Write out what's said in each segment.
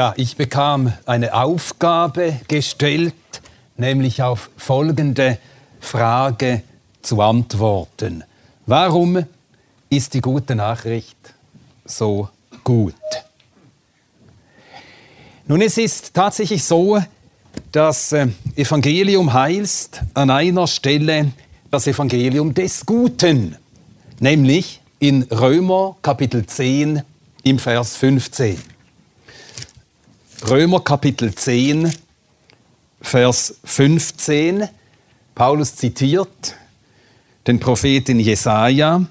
Ja, ich bekam eine Aufgabe gestellt, nämlich auf folgende Frage zu antworten. Warum ist die gute Nachricht so gut? Nun, es ist tatsächlich so, das äh, Evangelium heißt an einer Stelle das Evangelium des Guten, nämlich in Römer Kapitel 10 im Vers 15. Römer Kapitel 10, Vers 15. Paulus zitiert den Propheten Jesaja.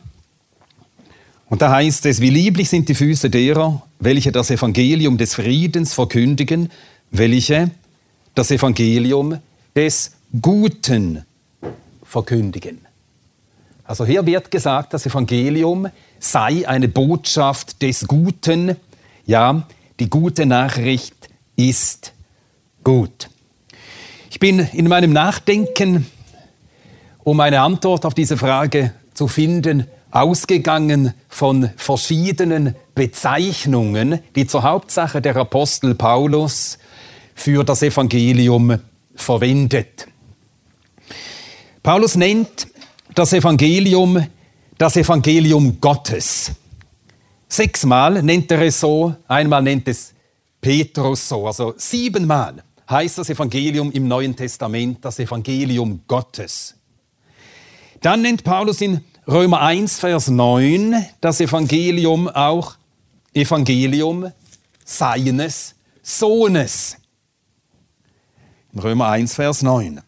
Und da heißt es: Wie lieblich sind die Füße derer, welche das Evangelium des Friedens verkündigen, welche das Evangelium des Guten verkündigen. Also hier wird gesagt, das Evangelium sei eine Botschaft des Guten, ja, die gute Nachricht ist gut. Ich bin in meinem Nachdenken, um eine Antwort auf diese Frage zu finden, ausgegangen von verschiedenen Bezeichnungen, die zur Hauptsache der Apostel Paulus für das Evangelium verwendet. Paulus nennt das Evangelium das Evangelium Gottes. Sechsmal nennt er es so, einmal nennt es Petrus so. Also siebenmal heißt das Evangelium im Neuen Testament das Evangelium Gottes. Dann nennt Paulus in Römer 1, Vers 9 das Evangelium auch Evangelium seines Sohnes. In Römer 1, Vers 9.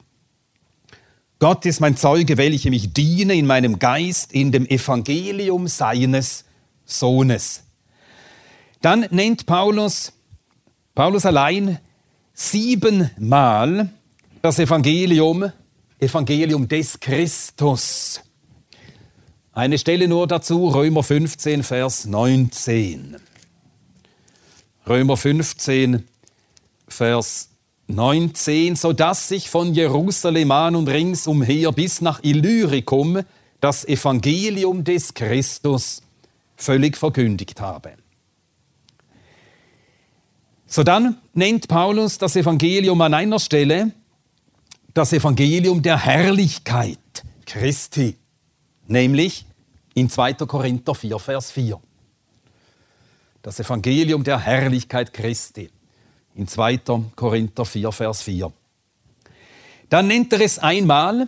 Gott ist mein Zeuge, welchem ich diene in meinem Geist in dem Evangelium seines Sohnes. Dann nennt Paulus Paulus allein siebenmal das Evangelium, Evangelium des Christus. Eine Stelle nur dazu, Römer 15, Vers 19. Römer 15, Vers 19, so dass sich von Jerusalem an und ringsumher bis nach Illyricum das Evangelium des Christus völlig verkündigt habe. So dann nennt Paulus das Evangelium an einer Stelle das Evangelium der Herrlichkeit Christi, nämlich in 2. Korinther 4, Vers 4. Das Evangelium der Herrlichkeit Christi in 2. Korinther 4, Vers 4. Dann nennt er es einmal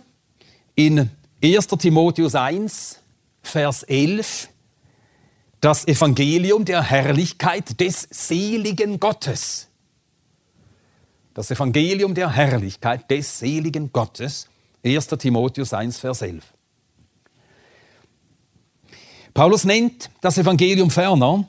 in 1. Timotheus 1, Vers 11 das Evangelium der Herrlichkeit des seligen Gottes. Das Evangelium der Herrlichkeit des seligen Gottes. 1. Timotheus 1, Vers 11. Paulus nennt das Evangelium ferner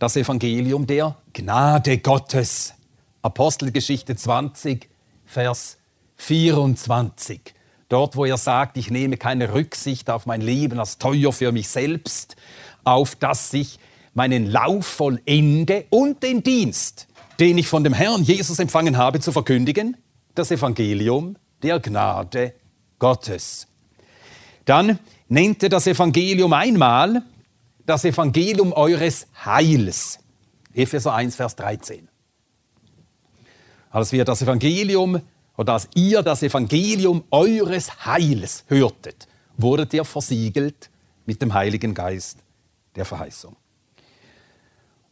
das Evangelium der Gnade Gottes. Apostelgeschichte 20, Vers 24. Dort, wo er sagt, ich nehme keine Rücksicht auf mein Leben als teuer für mich selbst, auf dass ich meinen Lauf vollende und den Dienst, den ich von dem Herrn Jesus empfangen habe, zu verkündigen, das Evangelium der Gnade Gottes. Dann nennt er das Evangelium einmal das Evangelium eures Heils. Epheser 1, Vers 13. Als wir das Evangelium oder als ihr das Evangelium eures Heils hörtet, wurdet ihr versiegelt mit dem Heiligen Geist der Verheißung.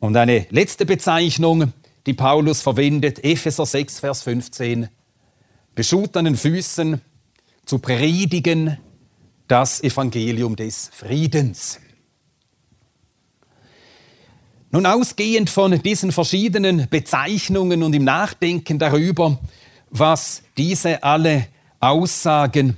Und eine letzte Bezeichnung, die Paulus verwendet, Epheser 6, Vers 15, beschutenen Füßen zu predigen das Evangelium des Friedens. Nun ausgehend von diesen verschiedenen Bezeichnungen und im Nachdenken darüber, was diese alle aussagen,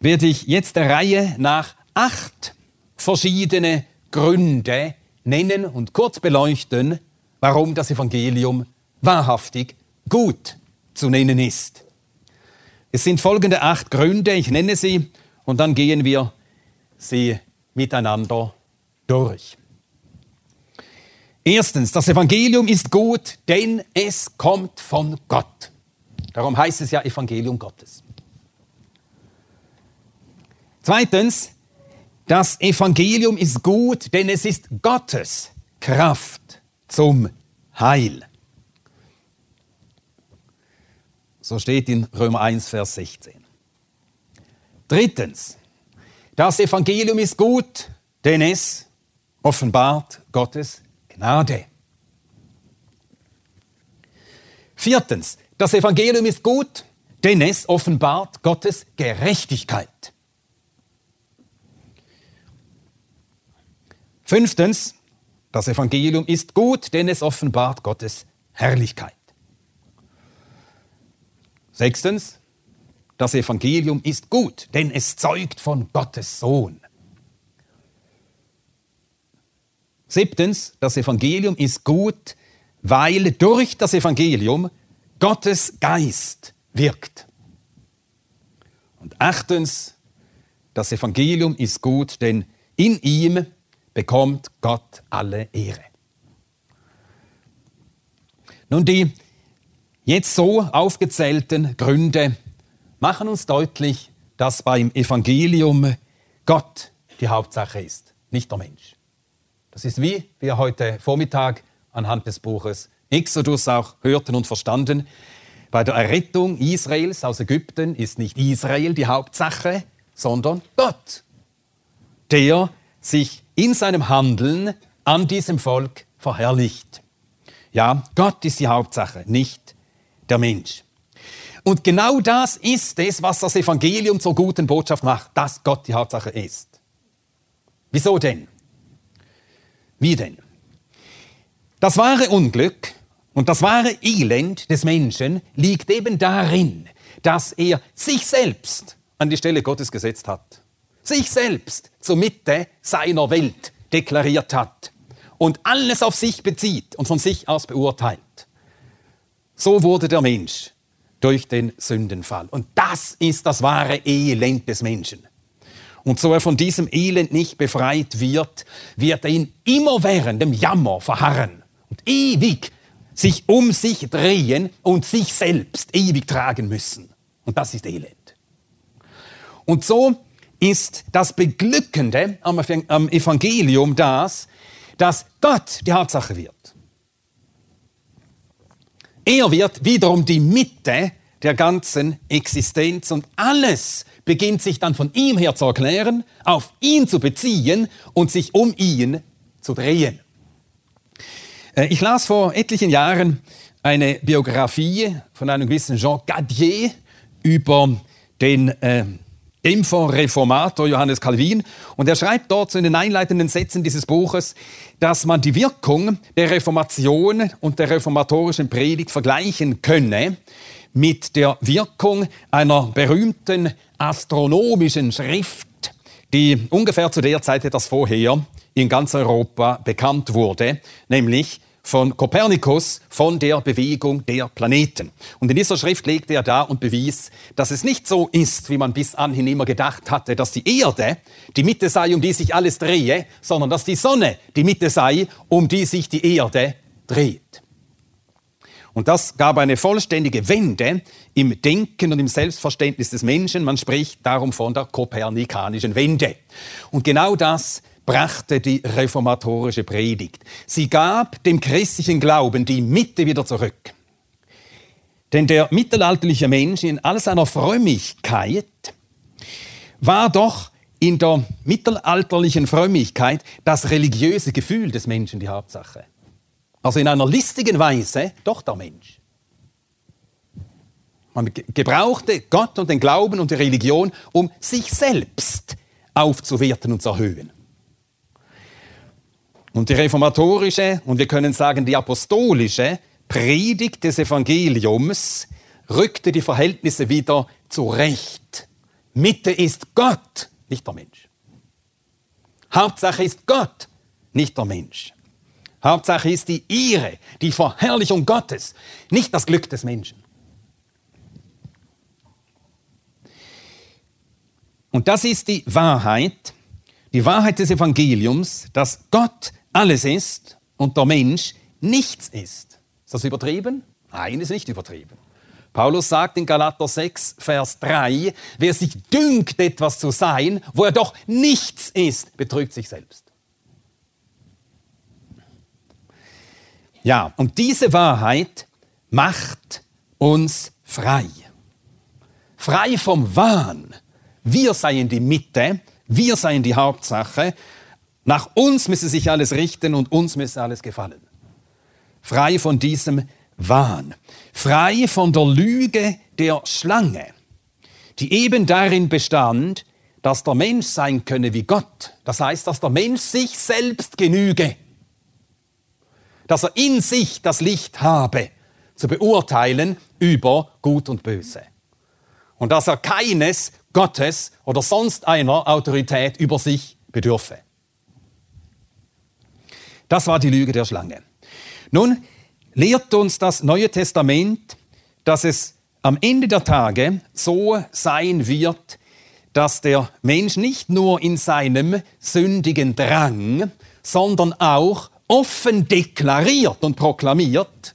werde ich jetzt der Reihe nach acht verschiedene Gründe nennen und kurz beleuchten, warum das Evangelium wahrhaftig gut zu nennen ist. Es sind folgende acht Gründe, ich nenne sie und dann gehen wir sie miteinander durch. Erstens, das Evangelium ist gut, denn es kommt von Gott. Darum heißt es ja Evangelium Gottes. Zweitens, das Evangelium ist gut, denn es ist Gottes Kraft zum Heil. So steht in Römer 1, Vers 16. Drittens, das Evangelium ist gut, denn es offenbart Gottes Gnade. Viertens, das Evangelium ist gut, denn es offenbart Gottes Gerechtigkeit. Fünftens, das Evangelium ist gut, denn es offenbart Gottes Herrlichkeit. Sechstens, das Evangelium ist gut, denn es zeugt von Gottes Sohn. Siebtens, das Evangelium ist gut, weil durch das Evangelium Gottes Geist wirkt. Und achtens, das Evangelium ist gut, denn in ihm bekommt Gott alle Ehre. Nun, die jetzt so aufgezählten Gründe machen uns deutlich, dass beim Evangelium Gott die Hauptsache ist, nicht der Mensch. Das ist wie wir heute Vormittag anhand des Buches Exodus auch hörten und verstanden. Bei der Errettung Israels aus Ägypten ist nicht Israel die Hauptsache, sondern Gott, der sich in seinem Handeln an diesem Volk verherrlicht. Ja, Gott ist die Hauptsache, nicht der Mensch. Und genau das ist es, was das Evangelium zur guten Botschaft macht, dass Gott die Hauptsache ist. Wieso denn? Wie denn? Das wahre Unglück und das wahre Elend des Menschen liegt eben darin, dass er sich selbst an die Stelle Gottes gesetzt hat sich selbst zur Mitte seiner Welt deklariert hat und alles auf sich bezieht und von sich aus beurteilt. So wurde der Mensch durch den Sündenfall. Und das ist das wahre Elend des Menschen. Und so er von diesem Elend nicht befreit wird, wird er in immerwährendem Jammer verharren und ewig sich um sich drehen und sich selbst ewig tragen müssen. Und das ist Elend. Und so ist das Beglückende am Evangelium das, dass Gott die Hauptsache wird. Er wird wiederum die Mitte der ganzen Existenz und alles beginnt sich dann von ihm her zu erklären, auf ihn zu beziehen und sich um ihn zu drehen. Äh, ich las vor etlichen Jahren eine Biografie von einem gewissen Jean Gadier über den äh, Reformator Johannes Calvin. Und er schreibt dort so in den einleitenden Sätzen dieses Buches, dass man die Wirkung der Reformation und der reformatorischen Predigt vergleichen könne mit der Wirkung einer berühmten astronomischen Schrift, die ungefähr zu der Zeit etwas vorher in ganz Europa bekannt wurde, nämlich von Kopernikus von der Bewegung der Planeten. Und in dieser Schrift legte er dar und bewies, dass es nicht so ist, wie man bis anhin immer gedacht hatte, dass die Erde die Mitte sei, um die sich alles drehe, sondern dass die Sonne die Mitte sei, um die sich die Erde dreht. Und das gab eine vollständige Wende im Denken und im Selbstverständnis des Menschen. Man spricht darum von der kopernikanischen Wende. Und genau das brachte die reformatorische Predigt. Sie gab dem christlichen Glauben die Mitte wieder zurück. Denn der mittelalterliche Mensch in all seiner Frömmigkeit war doch in der mittelalterlichen Frömmigkeit das religiöse Gefühl des Menschen die Hauptsache. Also in einer listigen Weise doch der Mensch. Man gebrauchte Gott und den Glauben und die Religion, um sich selbst aufzuwerten und zu erhöhen. Und die reformatorische und wir können sagen die apostolische Predigt des Evangeliums rückte die Verhältnisse wieder zurecht. Mitte ist Gott, nicht der Mensch. Hauptsache ist Gott, nicht der Mensch. Hauptsache ist die Ehre, die Verherrlichung Gottes, nicht das Glück des Menschen. Und das ist die Wahrheit, die Wahrheit des Evangeliums, dass Gott alles ist und der Mensch nichts ist. Ist das übertrieben? Nein, ist nicht übertrieben. Paulus sagt in Galater 6, Vers 3, wer sich dünkt, etwas zu sein, wo er doch nichts ist, betrügt sich selbst. Ja, und diese Wahrheit macht uns frei. Frei vom Wahn. Wir seien die Mitte, wir seien die Hauptsache. Nach uns müsse sich alles richten und uns müsse alles gefallen. Frei von diesem Wahn. Frei von der Lüge der Schlange, die eben darin bestand, dass der Mensch sein könne wie Gott. Das heißt, dass der Mensch sich selbst genüge. Dass er in sich das Licht habe, zu beurteilen über Gut und Böse. Und dass er keines Gottes oder sonst einer Autorität über sich bedürfe. Das war die Lüge der Schlange. Nun lehrt uns das Neue Testament, dass es am Ende der Tage so sein wird, dass der Mensch nicht nur in seinem sündigen Drang, sondern auch offen deklariert und proklamiert,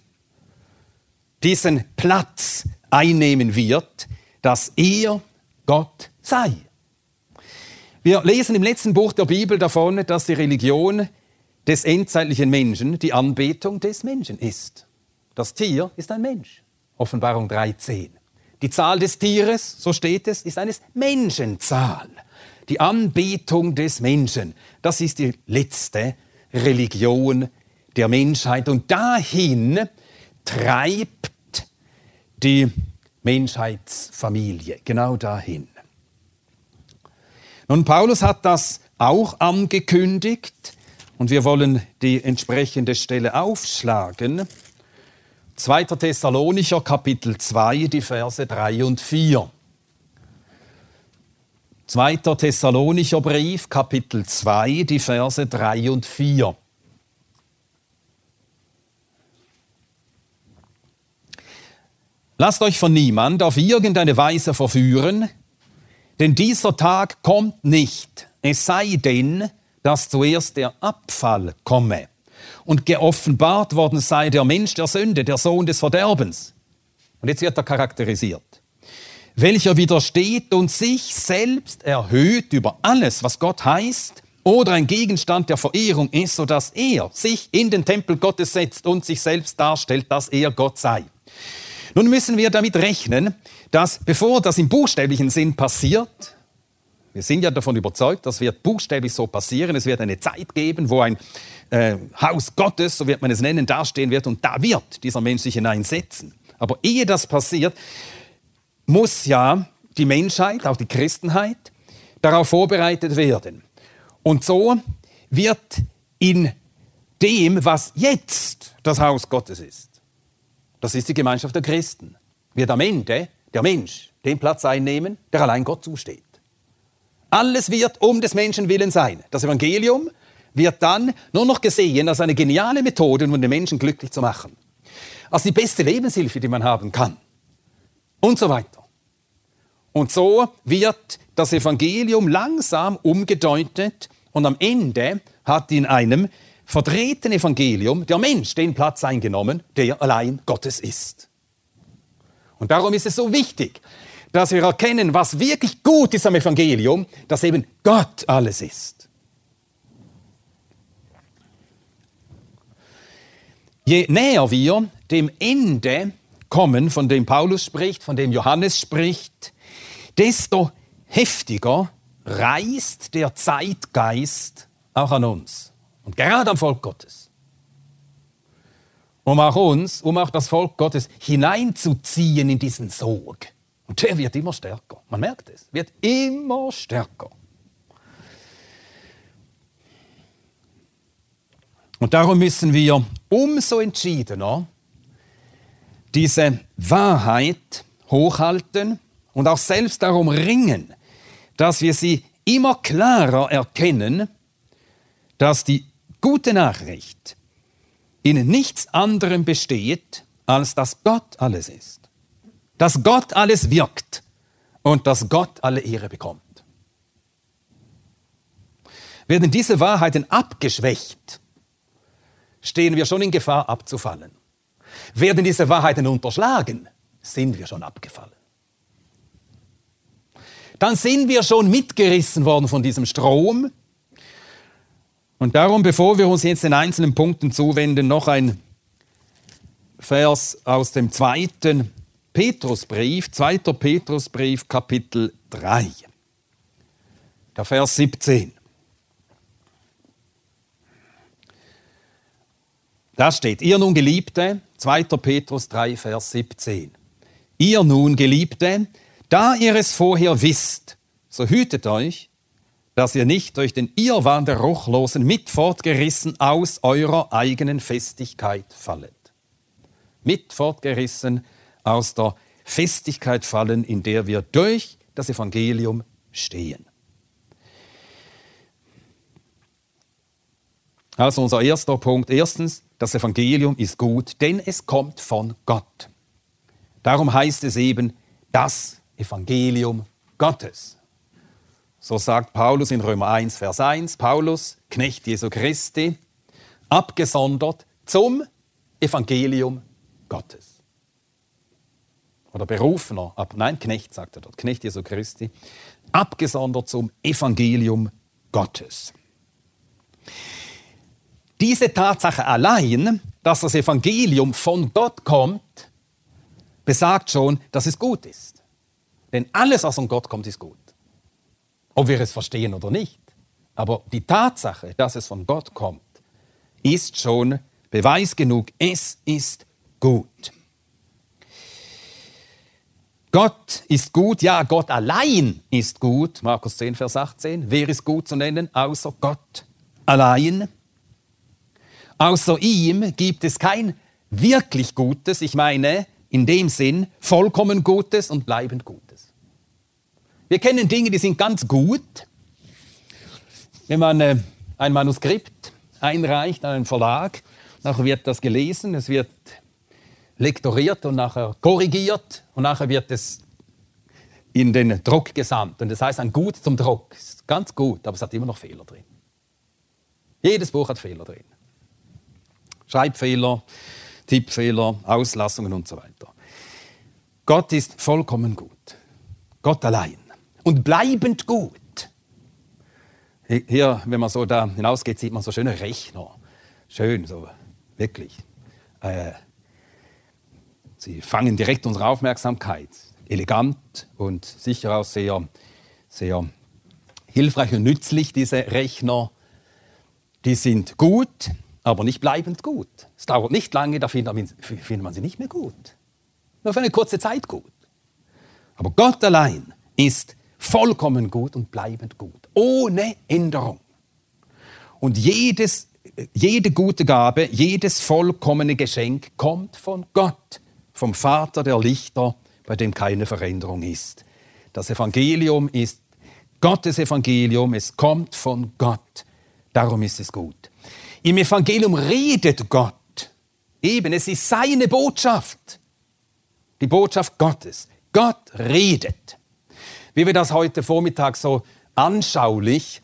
diesen Platz einnehmen wird, dass er Gott sei. Wir lesen im letzten Buch der Bibel davon, dass die Religion des endzeitlichen Menschen die Anbetung des Menschen ist. Das Tier ist ein Mensch. Offenbarung 3.10. Die Zahl des Tieres, so steht es, ist eine Menschenzahl. Die Anbetung des Menschen, das ist die letzte Religion der Menschheit. Und dahin treibt die Menschheitsfamilie, genau dahin. Nun, Paulus hat das auch angekündigt und wir wollen die entsprechende Stelle aufschlagen. 2. Thessalonicher Kapitel 2, die Verse 3 und 4. 2. Thessalonicher Brief, Kapitel 2, die Verse 3 und 4. Lasst euch von niemand auf irgendeine Weise verführen, denn dieser Tag kommt nicht, es sei denn, dass zuerst der Abfall komme und geoffenbart worden sei der Mensch der Sünde, der Sohn des Verderbens. Und jetzt wird er charakterisiert. Welcher widersteht und sich selbst erhöht über alles, was Gott heißt, oder ein Gegenstand der Verehrung ist, sodass er sich in den Tempel Gottes setzt und sich selbst darstellt, dass er Gott sei. Nun müssen wir damit rechnen, dass bevor das im buchstäblichen Sinn passiert, wir sind ja davon überzeugt, das wird buchstäblich so passieren, es wird eine Zeit geben, wo ein äh, Haus Gottes, so wird man es nennen, dastehen wird und da wird dieser Mensch sich hineinsetzen. Aber ehe das passiert, muss ja die Menschheit, auch die Christenheit, darauf vorbereitet werden. Und so wird in dem, was jetzt das Haus Gottes ist, das ist die Gemeinschaft der Christen. Wird am Ende der Mensch den Platz einnehmen, der allein Gott zusteht. Alles wird um des Menschen willen sein. Das Evangelium wird dann nur noch gesehen als eine geniale Methode, um den Menschen glücklich zu machen. Als die beste Lebenshilfe, die man haben kann. Und so weiter. Und so wird das Evangelium langsam umgedeutet und am Ende hat in einem verdrehten Evangelium der Mensch den Platz eingenommen, der allein Gottes ist. Und darum ist es so wichtig, dass wir erkennen, was wirklich gut ist am Evangelium, dass eben Gott alles ist. Je näher wir dem Ende kommen, von dem Paulus spricht, von dem Johannes spricht, desto heftiger reißt der Zeitgeist auch an uns. Und gerade am Volk Gottes. Um auch uns, um auch das Volk Gottes hineinzuziehen in diesen Sog. Und der wird immer stärker. Man merkt es, wird immer stärker. Und darum müssen wir umso entschiedener diese Wahrheit hochhalten und auch selbst darum ringen, dass wir sie immer klarer erkennen, dass die gute Nachricht in nichts anderem besteht, als dass Gott alles ist. Dass Gott alles wirkt und dass Gott alle Ehre bekommt. Werden diese Wahrheiten abgeschwächt, stehen wir schon in Gefahr abzufallen. Werden diese Wahrheiten unterschlagen, sind wir schon abgefallen. Dann sind wir schon mitgerissen worden von diesem Strom. Und darum, bevor wir uns jetzt den einzelnen Punkten zuwenden, noch ein Vers aus dem zweiten Petrusbrief, 2. Petrusbrief, Kapitel 3. Der Vers 17. Da steht, ihr nun Geliebte, 2. Petrus 3, Vers 17. Ihr nun Geliebte, da ihr es vorher wisst, so hütet euch, dass ihr nicht durch den Irrwahn der Ruchlosen mit fortgerissen aus eurer eigenen Festigkeit fallet. Mit fortgerissen aus der Festigkeit fallen, in der wir durch das Evangelium stehen. Also unser erster Punkt. Erstens, das Evangelium ist gut, denn es kommt von Gott. Darum heißt es eben das Evangelium Gottes. So sagt Paulus in Römer 1, Vers 1, Paulus, Knecht Jesu Christi, abgesondert zum Evangelium Gottes. Oder berufener, nein, Knecht sagt er dort, Knecht Jesu Christi, abgesondert zum Evangelium Gottes. Diese Tatsache allein, dass das Evangelium von Gott kommt, besagt schon, dass es gut ist. Denn alles, was von Gott kommt, ist gut. Ob wir es verstehen oder nicht. Aber die Tatsache, dass es von Gott kommt, ist schon Beweis genug, es ist gut. Gott ist gut, ja, Gott allein ist gut. Markus 10, Vers 18. Wer ist gut zu nennen, außer Gott allein? Außer ihm gibt es kein wirklich Gutes, ich meine in dem Sinn vollkommen Gutes und bleibend Gutes. Wir kennen Dinge, die sind ganz gut. Wenn man äh, ein Manuskript einreicht an einen Verlag, nachher wird das gelesen, es wird lektoriert und nachher korrigiert und nachher wird es in den Druck gesandt. Und das heißt ein Gut zum Druck. Ist ganz gut, aber es hat immer noch Fehler drin. Jedes Buch hat Fehler drin. Schreibfehler, Tippfehler, Auslassungen und so weiter. Gott ist vollkommen gut. Gott allein. Und bleibend gut. Hier, wenn man so da hinausgeht, sieht man so schöne Rechner. Schön, so wirklich. Äh, sie fangen direkt unsere Aufmerksamkeit. Elegant und sicher auch sehr, sehr hilfreich und nützlich, diese Rechner. Die sind gut, aber nicht bleibend gut. Es dauert nicht lange, da findet man, sie nicht mehr gut. Nur für eine kurze Zeit gut. Aber Gott allein ist vollkommen gut und bleibend gut, ohne Änderung. Und jedes, jede gute Gabe, jedes vollkommene Geschenk kommt von Gott, vom Vater der Lichter, bei dem keine Veränderung ist. Das Evangelium ist Gottes Evangelium, es kommt von Gott, darum ist es gut. Im Evangelium redet Gott. Eben, es ist seine Botschaft. Die Botschaft Gottes. Gott redet. Wie wir das heute Vormittag so anschaulich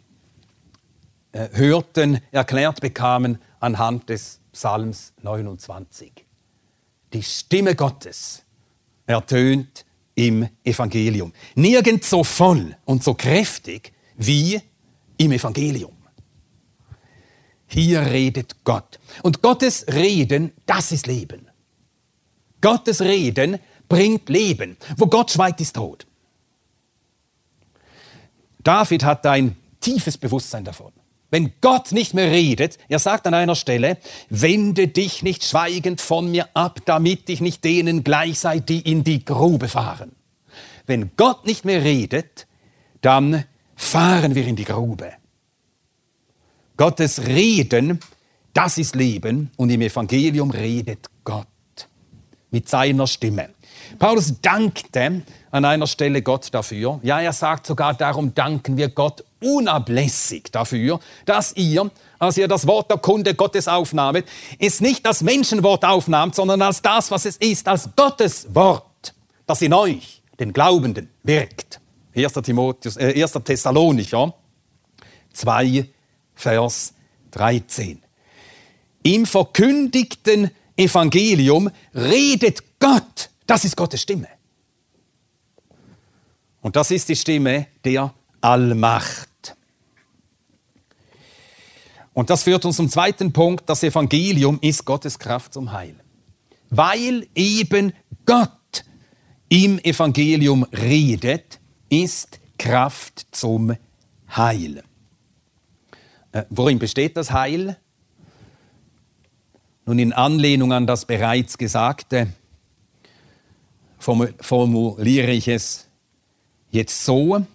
äh, hörten, erklärt bekamen anhand des Psalms 29. Die Stimme Gottes ertönt im Evangelium. Nirgends so voll und so kräftig wie im Evangelium. Hier redet Gott. Und Gottes Reden, das ist Leben. Gottes Reden bringt Leben. Wo Gott schweigt, ist Tod. David hat ein tiefes Bewusstsein davon. Wenn Gott nicht mehr redet, er sagt an einer Stelle, wende dich nicht schweigend von mir ab, damit ich nicht denen gleich sei, die in die Grube fahren. Wenn Gott nicht mehr redet, dann fahren wir in die Grube. Gottes Reden, das ist Leben und im Evangelium redet Gott mit seiner Stimme. Paulus dankte an einer Stelle Gott dafür. Ja, er sagt sogar, darum danken wir Gott unablässig dafür, dass ihr, als ihr das Wort der Kunde Gottes aufnahmet, es nicht als Menschenwort aufnahmt, sondern als das, was es ist, als Gottes Wort, das in euch, den Glaubenden, wirkt. 1. Timotheus, äh, 1. Thessalonicher 2, Vers 13. Im verkündigten Evangelium redet Gott. Das ist Gottes Stimme. Und das ist die Stimme der Allmacht. Und das führt uns zum zweiten Punkt. Das Evangelium ist Gottes Kraft zum Heil. Weil eben Gott im Evangelium redet, ist Kraft zum Heil. Äh, worin besteht das Heil? Nun, in Anlehnung an das bereits Gesagte formuliere ich es jetzt so,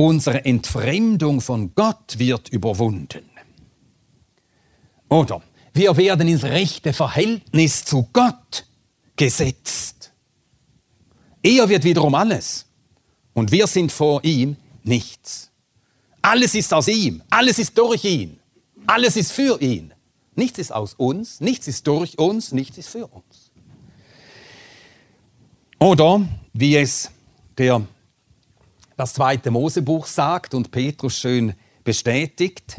unsere Entfremdung von Gott wird überwunden. Oder wir werden ins rechte Verhältnis zu Gott gesetzt. Er wird wiederum alles und wir sind vor ihm nichts. Alles ist aus ihm, alles ist durch ihn, alles ist für ihn. Nichts ist aus uns, nichts ist durch uns, nichts ist für uns. Oder wie es der das zweite Mosebuch sagt und Petrus schön bestätigt,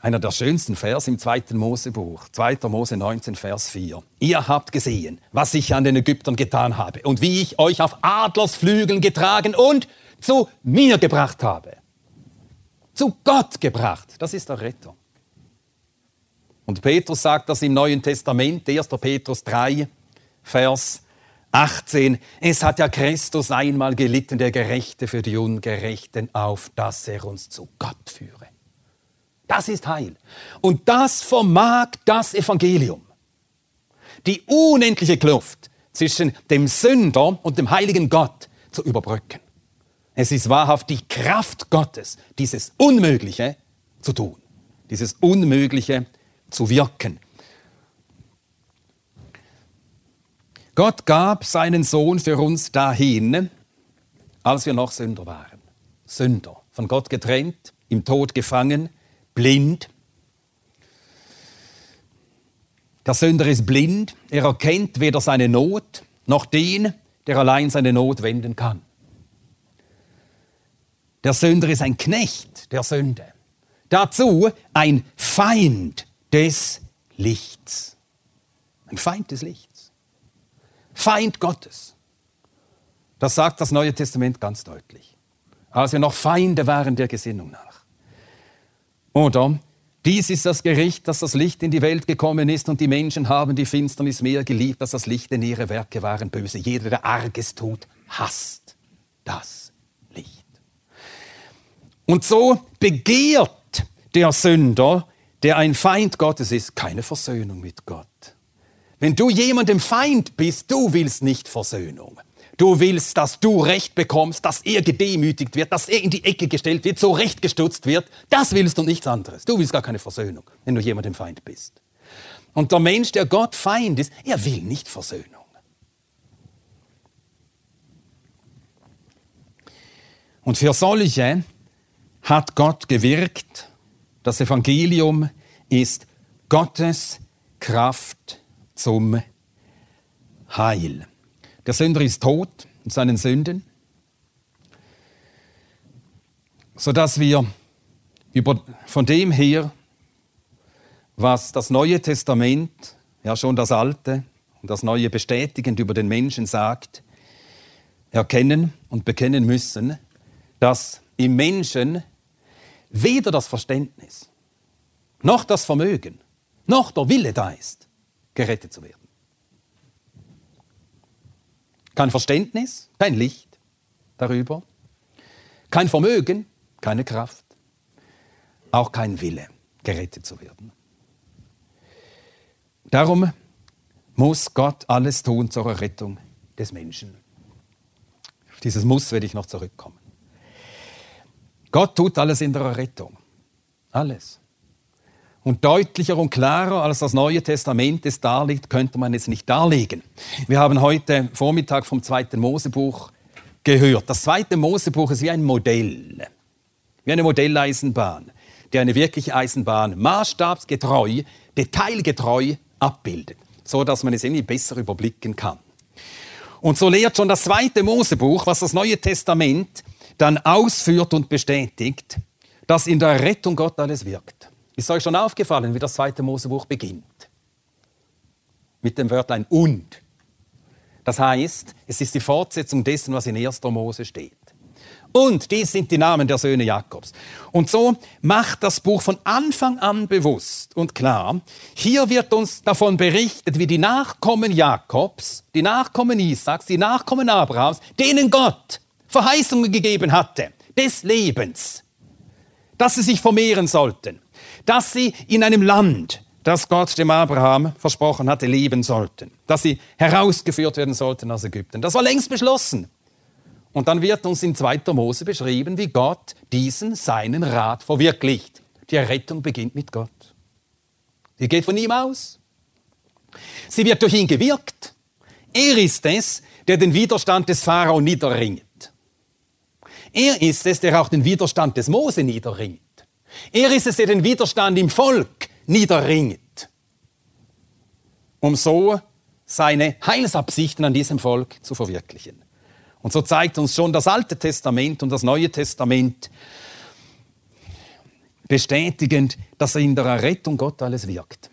einer der schönsten Vers im zweiten Mosebuch, 2. Mose 19, Vers 4. Ihr habt gesehen, was ich an den Ägyptern getan habe und wie ich euch auf Adlersflügeln getragen und zu mir gebracht habe. Zu Gott gebracht. Das ist der Retter. Und Petrus sagt das im Neuen Testament, 1. Petrus 3, Vers 18. Es hat ja Christus einmal gelitten, der Gerechte für die Ungerechten, auf dass er uns zu Gott führe. Das ist Heil. Und das vermag das Evangelium. Die unendliche Kluft zwischen dem Sünder und dem heiligen Gott zu überbrücken. Es ist wahrhaft die Kraft Gottes, dieses Unmögliche zu tun, dieses Unmögliche zu wirken. Gott gab seinen Sohn für uns dahin, als wir noch Sünder waren. Sünder, von Gott getrennt, im Tod gefangen, blind. Der Sünder ist blind, er erkennt weder seine Not noch den, der allein seine Not wenden kann. Der Sünder ist ein Knecht der Sünde. Dazu ein Feind des Lichts. Ein Feind des Lichts. Feind Gottes. Das sagt das Neue Testament ganz deutlich. Als wir noch Feinde waren der Gesinnung nach. Oder dies ist das Gericht, dass das Licht in die Welt gekommen ist und die Menschen haben die Finsternis mehr geliebt, als das Licht, denn ihre Werke waren böse. Jeder, der Arges tut, hasst das Licht. Und so begehrt der Sünder, der ein Feind Gottes ist, keine Versöhnung mit Gott. Wenn du jemandem Feind bist, du willst nicht Versöhnung. Du willst, dass du Recht bekommst, dass er gedemütigt wird, dass er in die Ecke gestellt wird, so rechtgestutzt wird. Das willst du nichts anderes. Du willst gar keine Versöhnung, wenn du jemandem Feind bist. Und der Mensch, der Gott Feind ist, er will nicht Versöhnung. Und für solche hat Gott gewirkt. Das Evangelium ist Gottes Kraft zum Heil. Der Sünder ist tot in seinen Sünden, sodass wir über, von dem her, was das Neue Testament, ja schon das Alte und das Neue bestätigend über den Menschen sagt, erkennen und bekennen müssen, dass im Menschen weder das Verständnis, noch das Vermögen, noch der Wille da ist, gerettet zu werden. Kein Verständnis, kein Licht darüber, kein Vermögen, keine Kraft, auch kein Wille, gerettet zu werden. Darum muss Gott alles tun zur Errettung des Menschen. Auf dieses Muss werde ich noch zurückkommen. Gott tut alles in der Errettung. Alles. Und deutlicher und klarer als das Neue Testament es darlegt, könnte man es nicht darlegen. Wir haben heute Vormittag vom zweiten Mosebuch gehört. Das zweite Mosebuch ist wie ein Modell, wie eine Modelleisenbahn, die eine wirkliche Eisenbahn maßstabsgetreu, detailgetreu abbildet, so dass man es irgendwie besser überblicken kann. Und so lehrt schon das zweite Mosebuch, was das Neue Testament dann ausführt und bestätigt, dass in der Rettung Gott alles wirkt. Ist euch schon aufgefallen, wie das zweite Mosebuch beginnt? Mit dem Wörtlein und. Das heißt, es ist die Fortsetzung dessen, was in 1. Mose steht. Und dies sind die Namen der Söhne Jakobs. Und so macht das Buch von Anfang an bewusst und klar, hier wird uns davon berichtet, wie die Nachkommen Jakobs, die Nachkommen Isaaks, die Nachkommen Abrahams, denen Gott Verheißungen gegeben hatte, des Lebens, dass sie sich vermehren sollten, dass sie in einem Land, das Gott dem Abraham versprochen hatte, leben sollten, dass sie herausgeführt werden sollten aus Ägypten. Das war längst beschlossen. Und dann wird uns in 2. Mose beschrieben, wie Gott diesen seinen Rat verwirklicht. Die Errettung beginnt mit Gott. Sie geht von ihm aus. Sie wird durch ihn gewirkt. Er ist es, der den Widerstand des Pharao niederringt. Er ist es, der auch den Widerstand des Mose niederringt. Er ist es, der den Widerstand im Volk niederringt, um so seine Heilsabsichten an diesem Volk zu verwirklichen. Und so zeigt uns schon das Alte Testament und das Neue Testament bestätigend, dass in der Errettung Gott alles wirkt.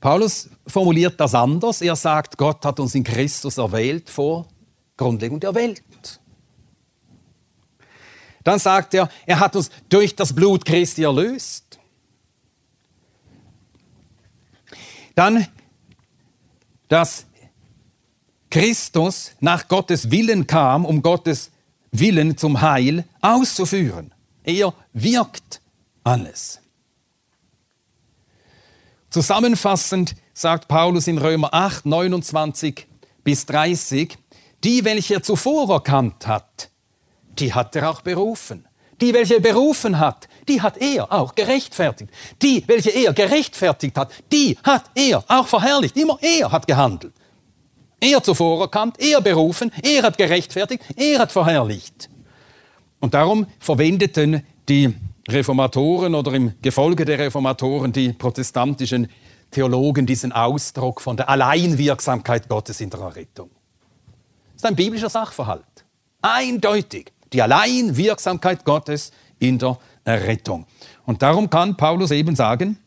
Paulus formuliert das anders. Er sagt, Gott hat uns in Christus erwählt vor Grundlegung der Welt. Dann sagt er, er hat uns durch das Blut Christi erlöst. Dann, dass Christus nach Gottes Willen kam, um Gottes Willen zum Heil auszuführen. Er wirkt alles. Zusammenfassend sagt Paulus in Römer 8, 29 bis 30, die, welche er zuvor erkannt hat, die hat er auch berufen. Die, welche er berufen hat, die hat er auch gerechtfertigt. Die, welche er gerechtfertigt hat, die hat er auch verherrlicht. Immer er hat gehandelt. Er zuvor erkannt, er berufen, er hat gerechtfertigt, er hat verherrlicht. Und darum verwendeten die Reformatoren oder im Gefolge der Reformatoren die protestantischen Theologen diesen Ausdruck von der Alleinwirksamkeit Gottes in der Errettung. Das ist ein biblischer Sachverhalt. Eindeutig die Alleinwirksamkeit Gottes in der Errettung. Und darum kann Paulus eben sagen,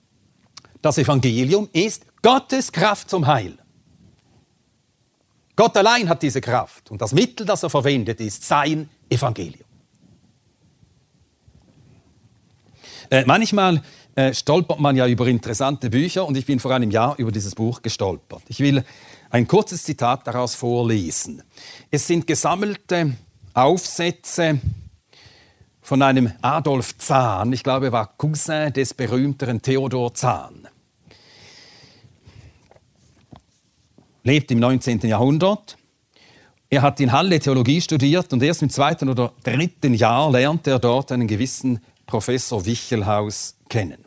das Evangelium ist Gottes Kraft zum Heil. Gott allein hat diese Kraft und das Mittel, das er verwendet, ist sein Evangelium. Äh, manchmal äh, stolpert man ja über interessante Bücher und ich bin vor einem Jahr über dieses Buch gestolpert. Ich will ein kurzes Zitat daraus vorlesen. Es sind gesammelte Aufsätze von einem Adolf Zahn, ich glaube, er war Cousin des berühmteren Theodor Zahn. Lebt im 19. Jahrhundert. Er hat in Halle Theologie studiert und erst im zweiten oder dritten Jahr lernte er dort einen gewissen Professor Wichelhaus kennen.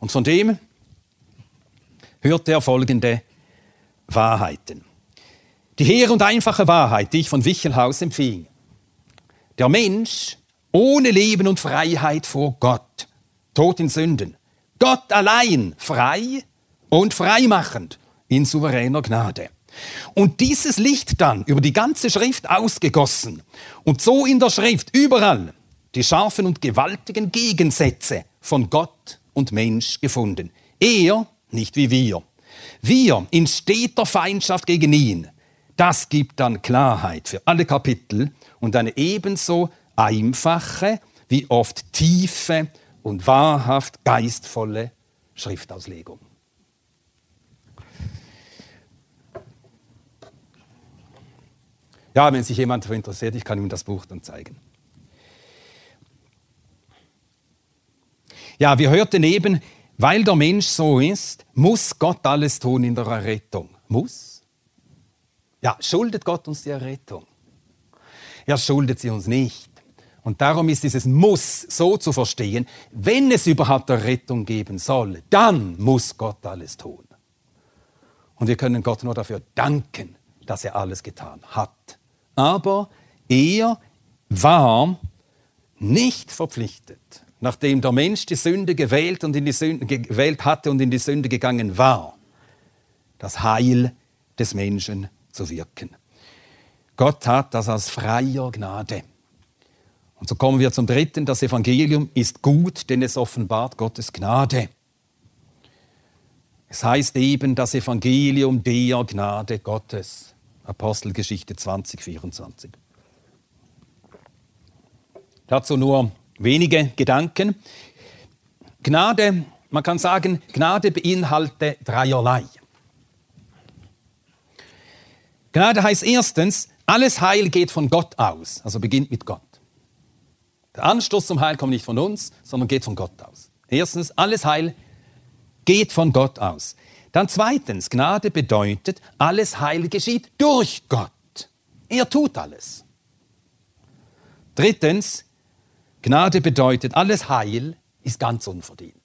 Und von dem hörte er folgende Wahrheiten. Die hehre und einfache Wahrheit, die ich von Wichelhaus empfing. Der Mensch ohne Leben und Freiheit vor Gott, tot in Sünden. Gott allein frei und freimachend in souveräner Gnade. Und dieses Licht dann über die ganze Schrift ausgegossen und so in der Schrift überall die scharfen und gewaltigen Gegensätze von Gott und Mensch gefunden. Er nicht wie wir. Wir in steter Feindschaft gegen ihn. Das gibt dann Klarheit für alle Kapitel und eine ebenso einfache wie oft tiefe und wahrhaft geistvolle Schriftauslegung. Ja, wenn sich jemand dafür interessiert, ich kann ihm das Buch dann zeigen. Ja, wir hörten eben, weil der Mensch so ist, muss Gott alles tun in der Errettung. Muss? Ja, schuldet Gott uns die Errettung? Er schuldet sie uns nicht. Und darum ist dieses Muss so zu verstehen, wenn es überhaupt eine Rettung geben soll, dann muss Gott alles tun. Und wir können Gott nur dafür danken, dass er alles getan hat. Aber Er war nicht verpflichtet, nachdem der Mensch die Sünde gewählt, und in die Sünde, gewählt hatte und in die Sünde gegangen war, das Heil des Menschen zu wirken. Gott tat das aus freier Gnade. Und so kommen wir zum dritten. Das Evangelium ist gut, denn es offenbart Gottes Gnade. Es heißt eben das Evangelium der Gnade Gottes. Apostelgeschichte 20, 24. Dazu nur wenige Gedanken. Gnade, man kann sagen, Gnade beinhaltet dreierlei. Gnade heißt erstens, alles Heil geht von Gott aus, also beginnt mit Gott. Der Anstoß zum Heil kommt nicht von uns, sondern geht von Gott aus. Erstens, alles Heil geht von Gott aus. Dann zweitens, Gnade bedeutet, alles Heil geschieht durch Gott. Er tut alles. Drittens, Gnade bedeutet, alles Heil ist ganz unverdient.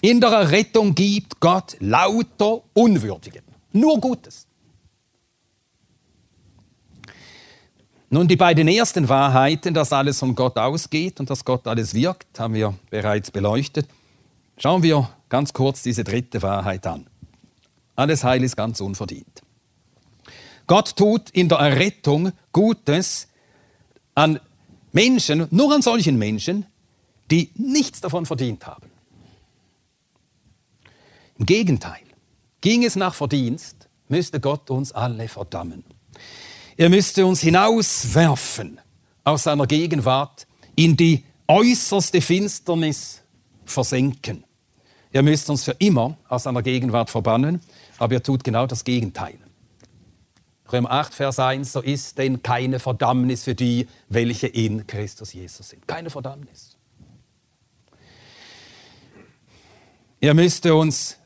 In der Errettung gibt Gott lauter Unwürdigen. Nur Gutes. Nun, die beiden ersten Wahrheiten, dass alles von Gott ausgeht und dass Gott alles wirkt, haben wir bereits beleuchtet. Schauen wir ganz kurz diese dritte Wahrheit an. Alles Heil ist ganz unverdient. Gott tut in der Errettung Gutes, an Menschen, nur an solchen Menschen, die nichts davon verdient haben. Im Gegenteil, ging es nach Verdienst, müsste Gott uns alle verdammen. Er müsste uns hinauswerfen aus seiner Gegenwart in die äußerste Finsternis versenken. Er müsste uns für immer aus seiner Gegenwart verbannen, aber er tut genau das Gegenteil. Römer 8, Vers 1, so ist denn keine Verdammnis für die, welche in Christus Jesus sind. Keine Verdammnis. Er müsste uns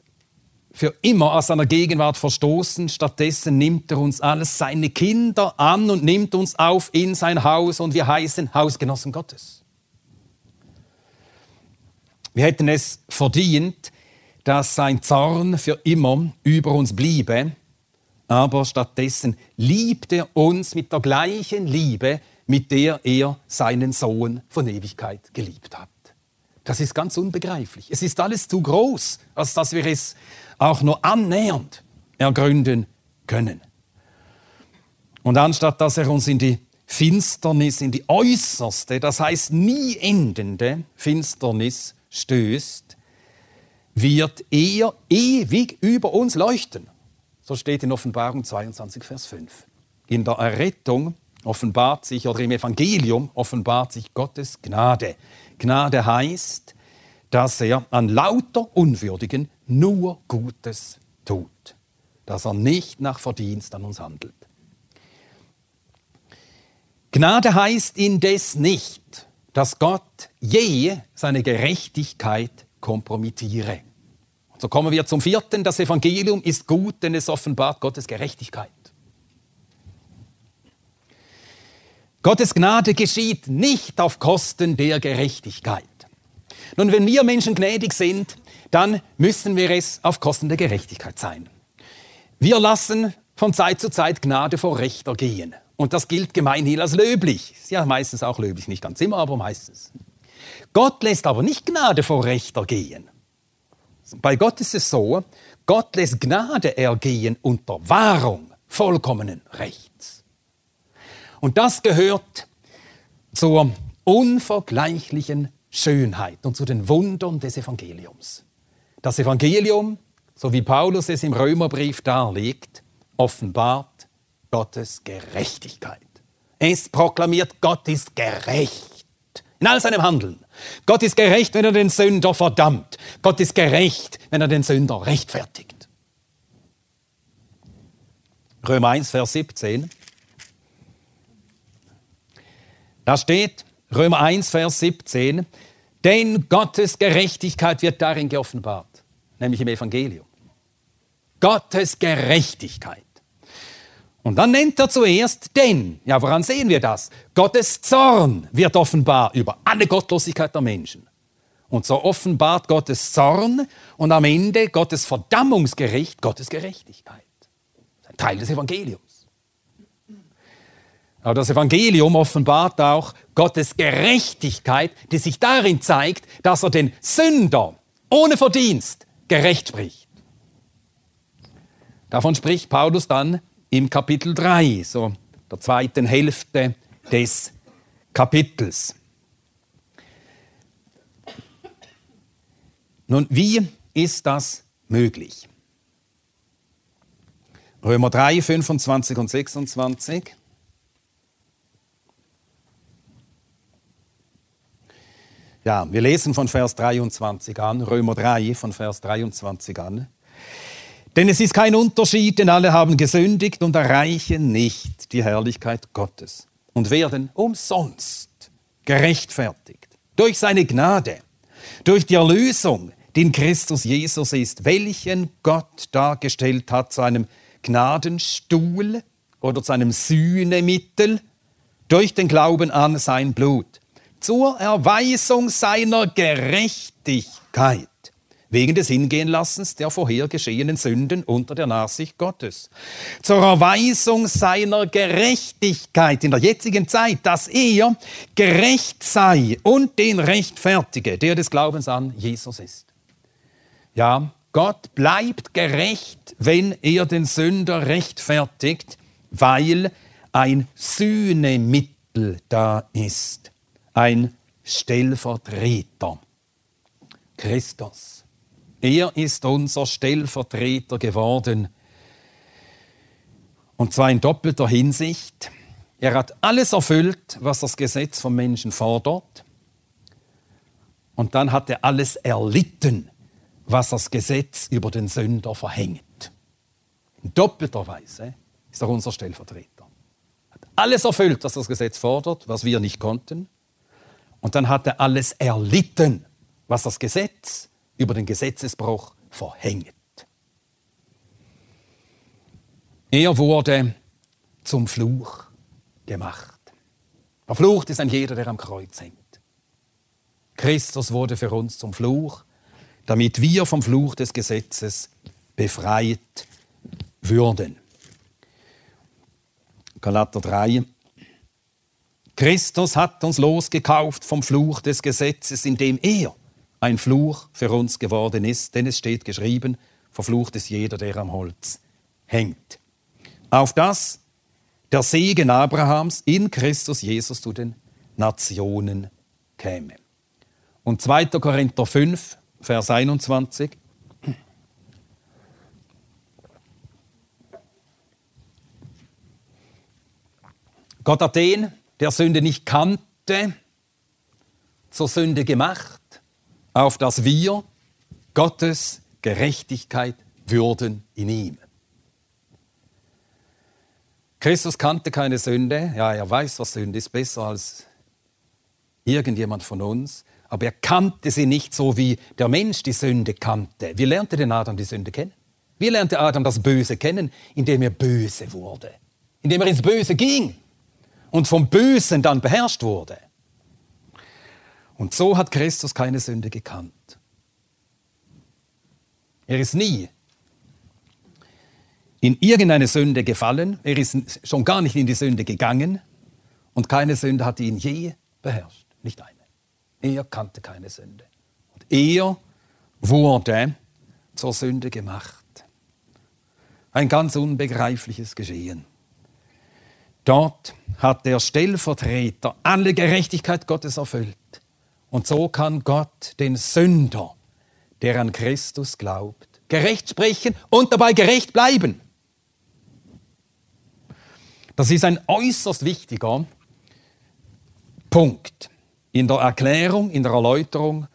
für immer aus seiner Gegenwart verstoßen. Stattdessen nimmt er uns als seine Kinder an und nimmt uns auf in sein Haus und wir heißen Hausgenossen Gottes. Wir hätten es verdient, dass sein Zorn für immer über uns bliebe, aber stattdessen liebt er uns mit der gleichen Liebe, mit der er seinen Sohn von Ewigkeit geliebt hat. Das ist ganz unbegreiflich. Es ist alles zu groß, als dass wir es auch nur annähernd ergründen können. Und anstatt dass er uns in die Finsternis, in die äußerste, das heißt nie endende Finsternis stößt, wird er ewig über uns leuchten. So steht in Offenbarung 22, Vers 5. In der Errettung offenbart sich, oder im Evangelium offenbart sich Gottes Gnade. Gnade heißt, dass er an lauter Unwürdigen nur Gutes tut, dass er nicht nach Verdienst an uns handelt. Gnade heißt indes nicht, dass Gott je seine Gerechtigkeit kompromittiere. So kommen wir zum vierten. Das Evangelium ist gut, denn es offenbart Gottes Gerechtigkeit. Gottes Gnade geschieht nicht auf Kosten der Gerechtigkeit. Nun, wenn wir Menschen gnädig sind, dann müssen wir es auf Kosten der Gerechtigkeit sein. Wir lassen von Zeit zu Zeit Gnade vor Rechter gehen. Und das gilt gemeinhin als löblich. Ja meistens auch löblich, nicht ganz immer, aber meistens. Gott lässt aber nicht Gnade vor Rechter gehen. Bei Gott ist es so, Gott lässt Gnade ergehen unter Wahrung vollkommenen Rechts. Und das gehört zur unvergleichlichen Schönheit und zu den Wundern des Evangeliums. Das Evangelium, so wie Paulus es im Römerbrief darlegt, offenbart Gottes Gerechtigkeit. Es proklamiert, Gott ist gerecht in all seinem Handeln. Gott ist gerecht, wenn er den Sünder verdammt. Gott ist gerecht, wenn er den Sünder rechtfertigt. Römer 1, Vers 17. Da steht, Römer 1, Vers 17, denn Gottes Gerechtigkeit wird darin geoffenbart, nämlich im Evangelium. Gottes Gerechtigkeit. Und dann nennt er zuerst denn. Ja, woran sehen wir das? Gottes Zorn wird offenbar über alle Gottlosigkeit der Menschen. Und so offenbart Gottes Zorn und am Ende Gottes Verdammungsgericht, Gottes Gerechtigkeit. ein Teil des Evangeliums. Aber das Evangelium offenbart auch Gottes Gerechtigkeit, die sich darin zeigt, dass er den Sünder ohne Verdienst gerecht spricht. Davon spricht Paulus dann im Kapitel 3, so der zweiten Hälfte des Kapitels. Nun, wie ist das möglich? Römer 3, 25 und 26. Ja, wir lesen von Vers 23 an, Römer 3 von Vers 23 an. Denn es ist kein Unterschied, denn alle haben gesündigt und erreichen nicht die Herrlichkeit Gottes und werden umsonst gerechtfertigt durch seine Gnade, durch die Erlösung, die in Christus Jesus ist, welchen Gott dargestellt hat zu einem Gnadenstuhl oder zu einem Sühnemittel durch den Glauben an sein Blut, zur Erweisung seiner Gerechtigkeit wegen des Hingehenlassens der vorher geschehenen Sünden unter der Nachsicht Gottes. Zur Erweisung seiner Gerechtigkeit in der jetzigen Zeit, dass er gerecht sei und den rechtfertige, der des Glaubens an Jesus ist. Ja, Gott bleibt gerecht, wenn er den Sünder rechtfertigt, weil ein Sühnemittel da ist, ein Stellvertreter. Christus. Er ist unser Stellvertreter geworden. Und zwar in doppelter Hinsicht. Er hat alles erfüllt, was das Gesetz vom Menschen fordert. Und dann hat er alles erlitten, was das Gesetz über den Sünder verhängt. In doppelter Weise ist er unser Stellvertreter. Hat alles erfüllt, was das Gesetz fordert, was wir nicht konnten. Und dann hat er alles erlitten, was das Gesetz über den Gesetzesbruch verhängt. Er wurde zum Fluch gemacht. Verflucht ist ein jeder, der am Kreuz hängt. Christus wurde für uns zum Fluch, damit wir vom Fluch des Gesetzes befreit würden. Galater 3. Christus hat uns losgekauft vom Fluch des Gesetzes, indem er ein Fluch für uns geworden ist, denn es steht geschrieben, verflucht ist jeder, der am Holz hängt. Auf das der Segen Abrahams in Christus Jesus zu den Nationen käme. Und 2. Korinther 5, Vers 21. Gott hat den, der Sünde nicht kannte, zur Sünde gemacht, auf dass wir Gottes Gerechtigkeit würden in ihm. Christus kannte keine Sünde. Ja, er weiß, was Sünde ist, besser als irgendjemand von uns aber er kannte sie nicht so, wie der Mensch die Sünde kannte. Wie lernte denn Adam die Sünde kennen? Wie lernte Adam das Böse kennen? Indem er böse wurde. Indem er ins Böse ging und vom Bösen dann beherrscht wurde. Und so hat Christus keine Sünde gekannt. Er ist nie in irgendeine Sünde gefallen, er ist schon gar nicht in die Sünde gegangen und keine Sünde hat ihn je beherrscht, nicht eine. Er kannte keine Sünde. Und er wurde zur Sünde gemacht. Ein ganz unbegreifliches Geschehen. Dort hat der Stellvertreter alle Gerechtigkeit Gottes erfüllt. Und so kann Gott den Sünder, der an Christus glaubt, gerecht sprechen und dabei gerecht bleiben. Das ist ein äußerst wichtiger Punkt in der Erklärung, in der Erläuterung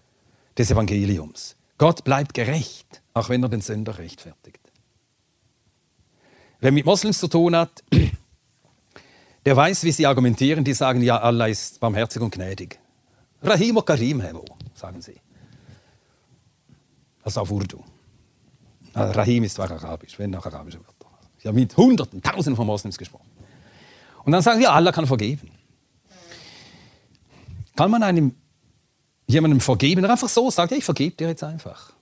des Evangeliums. Gott bleibt gerecht, auch wenn er den Sünder rechtfertigt. Wer mit Moslems zu tun hat, der weiß, wie sie argumentieren. Die sagen, ja, Allah ist barmherzig und gnädig. Rahim und Karim, Hevo, sagen sie. Ist auf Urdu. Also Rahim ist zwar arabisch, wenn auch arabische Wörter. Ich habe mit Hunderten, Tausenden von Moslems gesprochen. Und dann sagen ja, Allah kann vergeben. Kann man einem jemandem vergeben, der einfach so sagt, ja, ich vergebe dir jetzt einfach.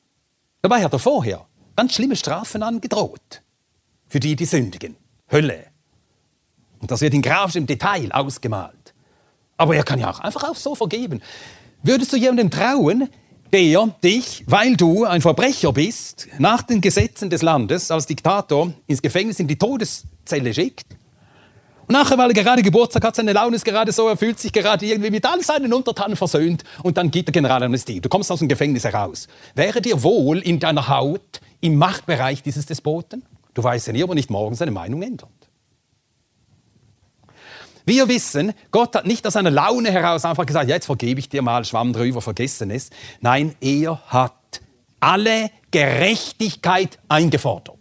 Dabei hat er vorher ganz schlimme Strafen angedroht. Für die, die sündigen. Hölle. Und das wird in grafischem Detail ausgemalt. Aber er kann ja auch einfach auch so vergeben. Würdest du jemandem trauen, der dich, weil du ein Verbrecher bist, nach den Gesetzen des Landes als Diktator ins Gefängnis in die Todeszelle schickt? Und nachher, weil er gerade Geburtstag hat, seine Laune ist gerade so, er fühlt sich gerade irgendwie mit all seinen Untertanen versöhnt und dann gibt er Generalamnestie. Du kommst aus dem Gefängnis heraus. Wäre dir wohl in deiner Haut im Machtbereich dieses Despoten? Du weißt ja nie, ob er nicht morgen seine Meinung ändert. Wir wissen, Gott hat nicht aus einer Laune heraus einfach gesagt, jetzt vergebe ich dir mal, Schwamm drüber, vergessen es. Nein, er hat alle Gerechtigkeit eingefordert.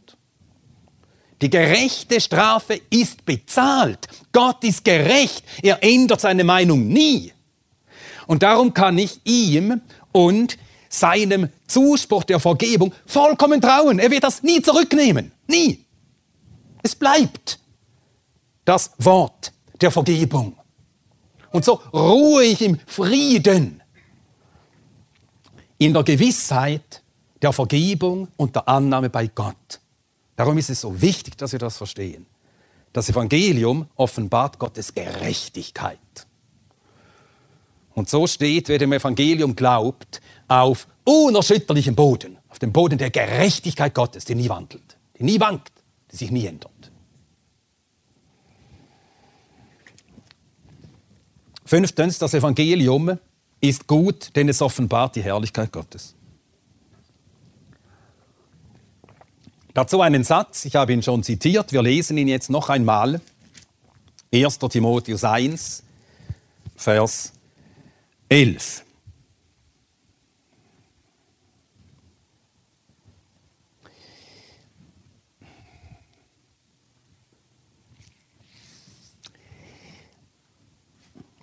Die gerechte Strafe ist bezahlt. Gott ist gerecht. Er ändert seine Meinung nie. Und darum kann ich ihm und seinem Zuspruch der Vergebung vollkommen trauen. Er wird das nie zurücknehmen. Nie. Es bleibt das Wort der Vergebung. Und so ruhe ich im Frieden, in der Gewissheit der Vergebung und der Annahme bei Gott. Darum ist es so wichtig, dass wir das verstehen. Das Evangelium offenbart Gottes Gerechtigkeit. Und so steht, wer dem Evangelium glaubt, auf unerschütterlichem Boden, auf dem Boden der Gerechtigkeit Gottes, die nie wandelt, die nie wankt, die sich nie ändert. Fünftens, das Evangelium ist gut, denn es offenbart die Herrlichkeit Gottes. Dazu einen Satz, ich habe ihn schon zitiert, wir lesen ihn jetzt noch einmal. 1. Timotheus 1, Vers 11.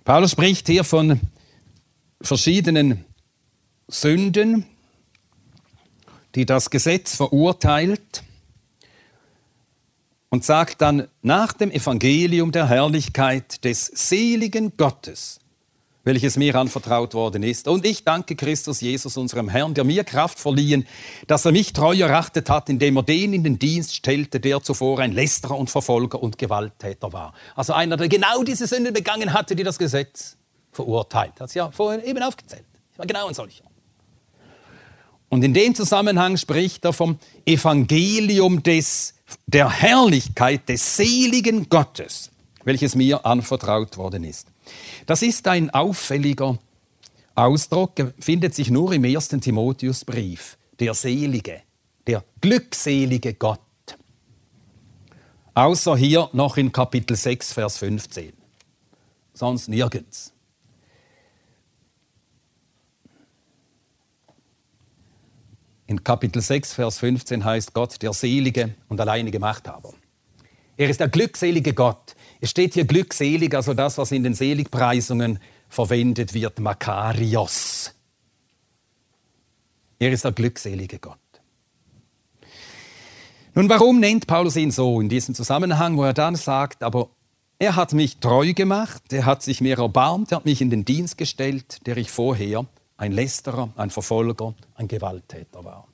Paulus spricht hier von verschiedenen Sünden, die das Gesetz verurteilt und sagt dann nach dem Evangelium der Herrlichkeit des seligen Gottes welches mir anvertraut worden ist. Und ich danke Christus Jesus, unserem Herrn, der mir Kraft verliehen, dass er mich treu erachtet hat, indem er den in den Dienst stellte, der zuvor ein Lästerer und Verfolger und Gewalttäter war. Also einer, der genau diese Sünde begangen hatte, die das Gesetz verurteilt. Hat es ja vorhin eben aufgezählt. Ich war genau ein solcher. Und in dem Zusammenhang spricht er vom Evangelium des, der Herrlichkeit des seligen Gottes, welches mir anvertraut worden ist. Das ist ein auffälliger Ausdruck, findet sich nur im ersten Timotheusbrief. Der Selige, der glückselige Gott. Außer hier noch in Kapitel 6, Vers 15. Sonst nirgends. In Kapitel 6, Vers 15 heißt Gott der selige und alleinige Machthaber. Er ist der glückselige Gott. Es steht hier glückselig, also das, was in den Seligpreisungen verwendet wird, Makarios. Er ist der glückselige Gott. Nun, warum nennt Paulus ihn so in diesem Zusammenhang, wo er dann sagt, aber er hat mich treu gemacht, er hat sich mir erbarmt, er hat mich in den Dienst gestellt, der ich vorher ein Lästerer, ein Verfolger, ein Gewalttäter war.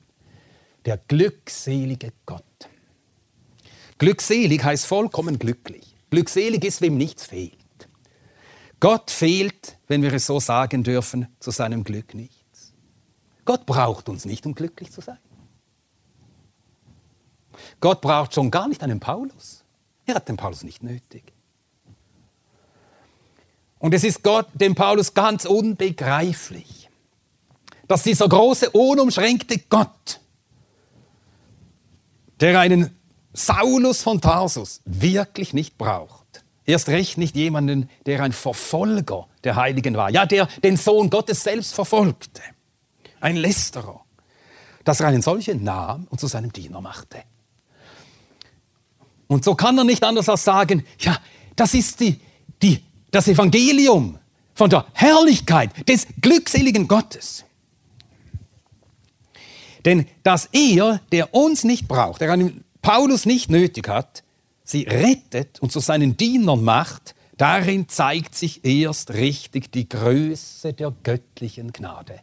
Der glückselige Gott. Glückselig heißt vollkommen glücklich. Glückselig ist, wem nichts fehlt. Gott fehlt, wenn wir es so sagen dürfen, zu seinem Glück nichts. Gott braucht uns nicht, um glücklich zu sein. Gott braucht schon gar nicht einen Paulus. Er hat den Paulus nicht nötig. Und es ist Gott, dem Paulus ganz unbegreiflich, dass dieser große, unumschränkte Gott, der einen Saulus von Tarsus wirklich nicht braucht. Erst recht nicht jemanden, der ein Verfolger der Heiligen war. Ja, der den Sohn Gottes selbst verfolgte. Ein Lästerer. Dass er einen solchen nahm und zu seinem Diener machte. Und so kann er nicht anders als sagen, ja, das ist die, die, das Evangelium von der Herrlichkeit des glückseligen Gottes. Denn dass er, der uns nicht braucht, der einen Paulus nicht nötig hat, sie rettet und zu seinen Dienern macht, darin zeigt sich erst richtig die Größe der göttlichen Gnade.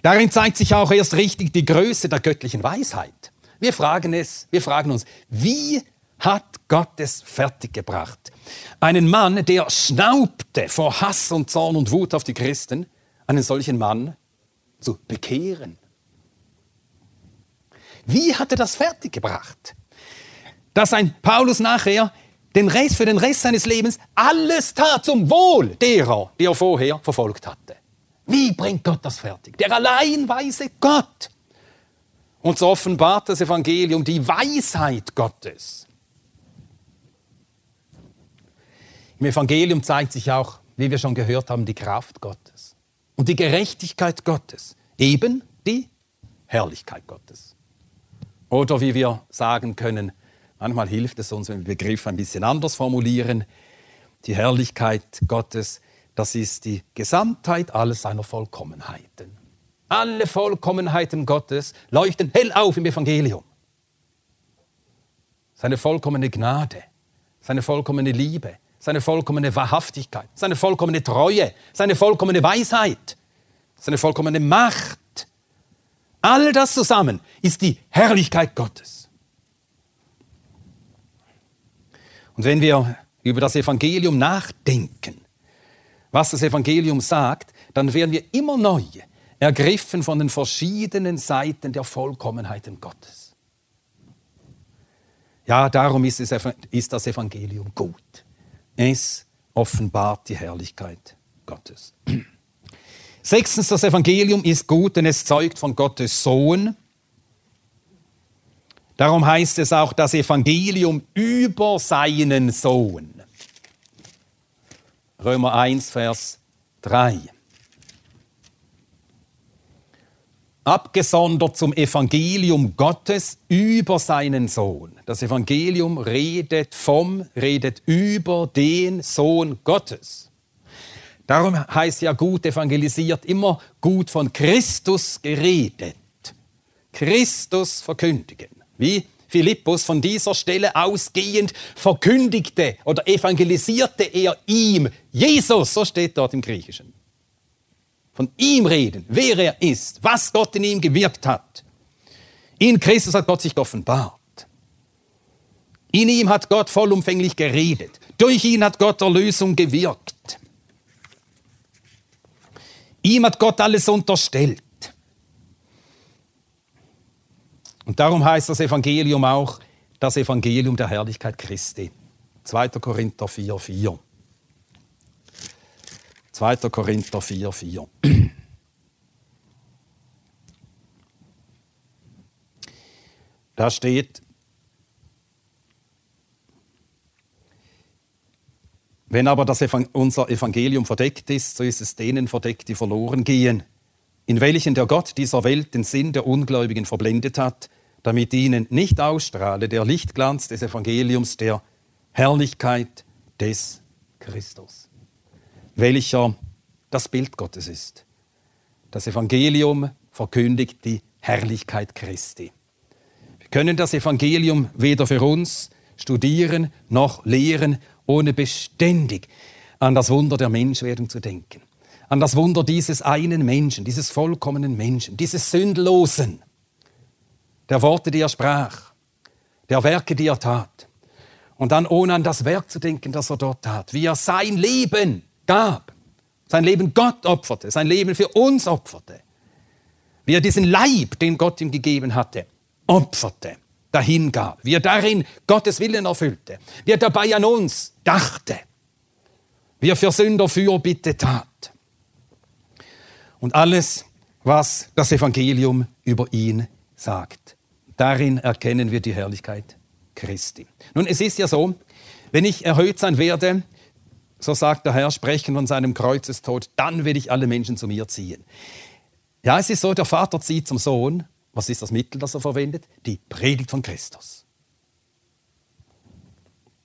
Darin zeigt sich auch erst richtig die Größe der göttlichen Weisheit. Wir fragen es, wir fragen uns, wie hat Gott es fertiggebracht. Einen Mann, der schnaubte vor Hass und Zorn und Wut auf die Christen, einen solchen Mann zu bekehren. Wie hat er das fertiggebracht? Dass ein Paulus nachher den Rest, für den Rest seines Lebens alles tat zum Wohl derer, die er vorher verfolgt hatte. Wie bringt Gott das fertig? Der allein weise Gott. Und so offenbart das Evangelium die Weisheit Gottes. Im Evangelium zeigt sich auch, wie wir schon gehört haben, die Kraft Gottes und die Gerechtigkeit Gottes, eben die Herrlichkeit Gottes. Oder wie wir sagen können, manchmal hilft es uns, wenn wir Begriff ein bisschen anders formulieren, die Herrlichkeit Gottes, das ist die Gesamtheit aller seiner Vollkommenheiten. Alle Vollkommenheiten Gottes leuchten hell auf im Evangelium. Seine vollkommene Gnade, seine vollkommene Liebe, seine vollkommene Wahrhaftigkeit, seine vollkommene Treue, seine vollkommene Weisheit, seine vollkommene Macht. All das zusammen ist die Herrlichkeit Gottes. Und wenn wir über das Evangelium nachdenken, was das Evangelium sagt, dann werden wir immer neu ergriffen von den verschiedenen Seiten der Vollkommenheiten Gottes. Ja, darum ist, es, ist das Evangelium gut. Es offenbart die Herrlichkeit Gottes. Sechstens, das Evangelium ist gut, denn es zeugt von Gottes Sohn. Darum heißt es auch das Evangelium über seinen Sohn. Römer 1, Vers 3. abgesondert zum Evangelium Gottes über seinen Sohn. Das Evangelium redet vom, redet über den Sohn Gottes. Darum heißt ja gut evangelisiert immer gut von Christus geredet. Christus verkündigen. Wie Philippus von dieser Stelle ausgehend verkündigte oder evangelisierte er ihm Jesus, so steht dort im Griechischen von ihm reden, wer er ist, was Gott in ihm gewirkt hat. In Christus hat Gott sich offenbart. In ihm hat Gott vollumfänglich geredet. Durch ihn hat Gott Erlösung gewirkt. Ihm hat Gott alles unterstellt. Und darum heißt das Evangelium auch das Evangelium der Herrlichkeit Christi. 2. Korinther 4, 4. 2. Korinther 4, 4. Da steht, wenn aber das Evang unser Evangelium verdeckt ist, so ist es denen verdeckt, die verloren gehen, in welchen der Gott dieser Welt den Sinn der Ungläubigen verblendet hat, damit ihnen nicht ausstrahle der Lichtglanz des Evangeliums der Herrlichkeit des Christus welcher das Bild Gottes ist. Das Evangelium verkündigt die Herrlichkeit Christi. Wir können das Evangelium weder für uns studieren noch lehren, ohne beständig an das Wunder der Menschwerdung zu denken. An das Wunder dieses einen Menschen, dieses vollkommenen Menschen, dieses Sündlosen, der Worte, die er sprach, der Werke, die er tat. Und dann ohne an das Werk zu denken, das er dort tat, wie er sein Leben gab, sein Leben Gott opferte, sein Leben für uns opferte, wie er diesen Leib, den Gott ihm gegeben hatte, opferte, dahingab, wie er darin Gottes Willen erfüllte, wie er dabei an uns dachte, wie er für Sünder Fürbitte tat. Und alles, was das Evangelium über ihn sagt. Darin erkennen wir die Herrlichkeit Christi. Nun, es ist ja so, wenn ich erhöht sein werde, so sagt der Herr, sprechen von seinem Kreuzestod, dann will ich alle Menschen zu mir ziehen. Ja, es ist so, der Vater zieht zum Sohn. Was ist das Mittel, das er verwendet? Die Predigt von Christus.